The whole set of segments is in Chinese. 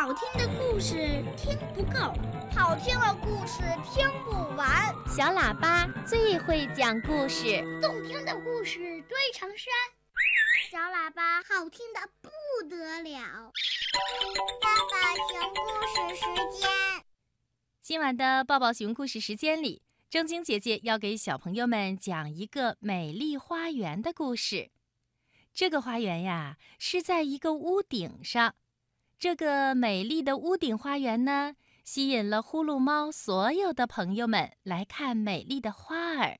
好听的故事听不够，好听的故事听不完。小喇叭最会讲故事，动听的故事堆成山。小喇叭好听的不得了。爸爸熊故事时间，今晚的抱抱熊故事时间里，正晶姐姐要给小朋友们讲一个美丽花园的故事。这个花园呀，是在一个屋顶上。这个美丽的屋顶花园呢，吸引了呼噜猫所有的朋友们来看美丽的花儿。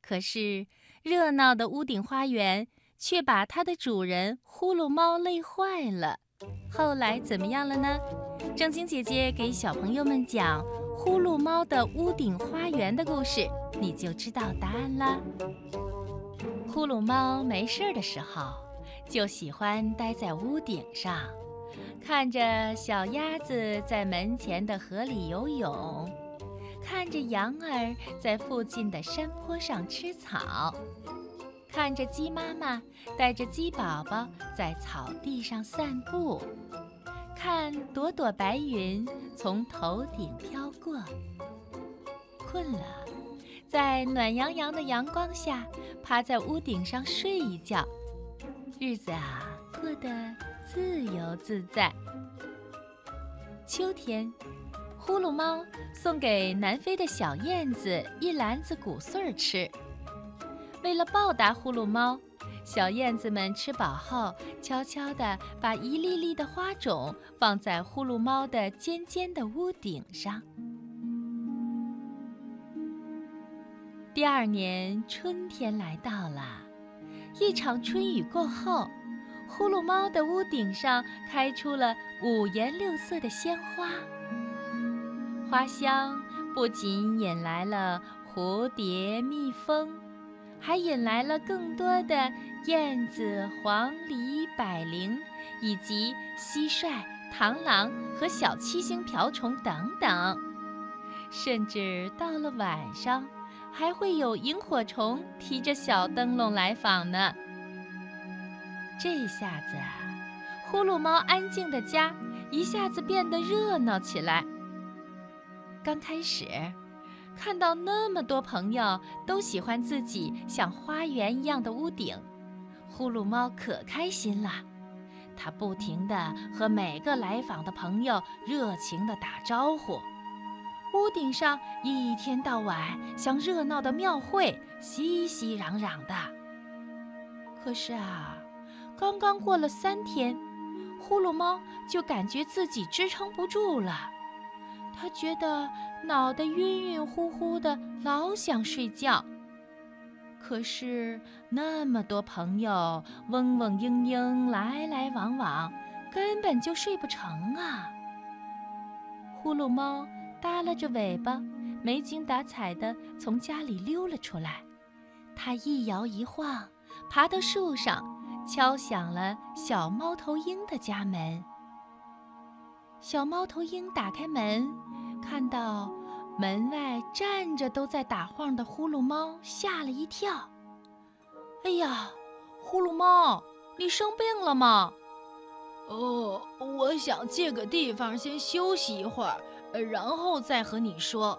可是，热闹的屋顶花园却把它的主人呼噜猫累坏了。后来怎么样了呢？正晶姐姐给小朋友们讲《呼噜猫的屋顶花园》的故事，你就知道答案了。呼噜猫没事的时候，就喜欢待在屋顶上。看着小鸭子在门前的河里游泳，看着羊儿在附近的山坡上吃草，看着鸡妈妈带着鸡宝宝在草地上散步，看朵朵白云从头顶飘过。困了，在暖洋洋的阳光下，趴在屋顶上睡一觉，日子啊过得。自由自在。秋天，呼噜猫送给南飞的小燕子一篮子谷穗儿吃。为了报答呼噜猫，小燕子们吃饱后，悄悄地把一粒粒的花种放在呼噜猫的尖尖的屋顶上。第二年春天来到了，一场春雨过后。呼噜猫的屋顶上开出了五颜六色的鲜花，花香不仅引来了蝴蝶、蜜蜂，还引来了更多的燕子、黄鹂、百灵，以及蟋蟀、螳螂和小七星瓢虫等等。甚至到了晚上，还会有萤火虫提着小灯笼来访呢。这下子，呼噜猫安静的家一下子变得热闹起来。刚开始，看到那么多朋友都喜欢自己像花园一样的屋顶，呼噜猫可开心了。它不停地和每个来访的朋友热情地打招呼，屋顶上一天到晚像热闹的庙会，熙熙攘攘的。可是啊。刚刚过了三天，呼噜猫就感觉自己支撑不住了。它觉得脑袋晕晕乎乎的，老想睡觉。可是那么多朋友嗡嗡嘤嘤来来往往，根本就睡不成啊！呼噜猫耷拉着尾巴，没精打采地从家里溜了出来。它一摇一晃，爬到树上。敲响了小猫头鹰的家门。小猫头鹰打开门，看到门外站着都在打晃的呼噜猫，吓了一跳。“哎呀，呼噜猫，你生病了吗？”“哦，我想借个地方先休息一会儿，然后再和你说。”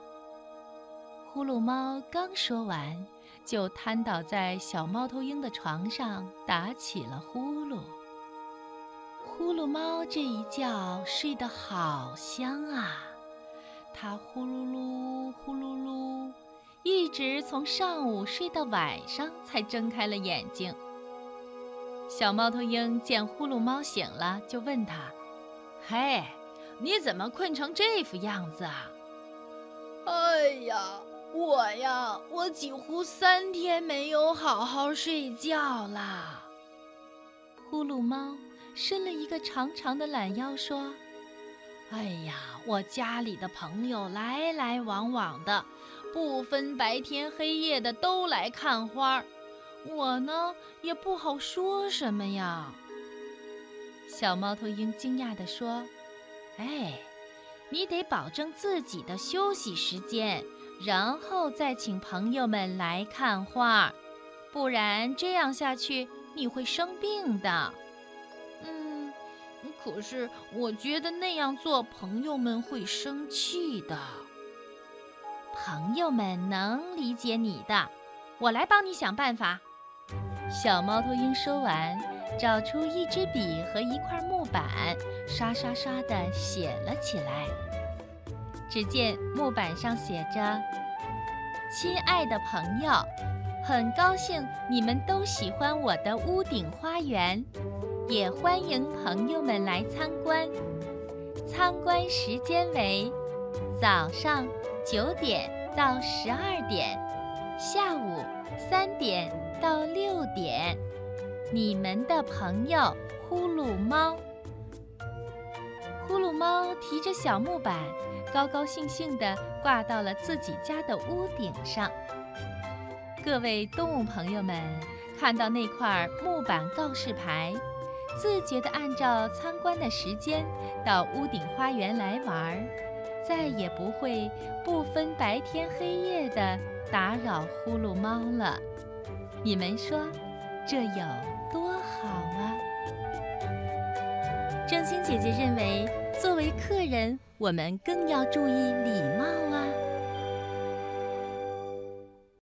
呼噜猫刚说完。就瘫倒在小猫头鹰的床上，打起了呼噜。呼噜猫这一觉睡得好香啊，它呼噜噜呼噜噜，一直从上午睡到晚上才睁开了眼睛。小猫头鹰见呼噜猫醒了，就问他：“嘿，你怎么困成这副样子啊？”“哎呀！”我呀，我几乎三天没有好好睡觉啦。呼噜猫伸了一个长长的懒腰，说：“哎呀，我家里的朋友来来往往的，不分白天黑夜的都来看花，我呢也不好说什么呀。”小猫头鹰惊讶地说：“哎，你得保证自己的休息时间。”然后再请朋友们来看花，不然这样下去你会生病的。嗯，可是我觉得那样做，朋友们会生气的。朋友们能理解你的，我来帮你想办法。小猫头鹰说完，找出一支笔和一块木板，刷刷刷地写了起来。只见木板上写着：“亲爱的朋友，很高兴你们都喜欢我的屋顶花园，也欢迎朋友们来参观。参观时间为早上九点到十二点，下午三点到六点。你们的朋友呼噜猫。”呼噜猫提着小木板。高高兴兴地挂到了自己家的屋顶上。各位动物朋友们看到那块木板告示牌，自觉地按照参观的时间到屋顶花园来玩儿，再也不会不分白天黑夜地打扰呼噜猫了。你们说，这有多好啊？正晶姐姐认为，作为客人。我们更要注意礼貌啊。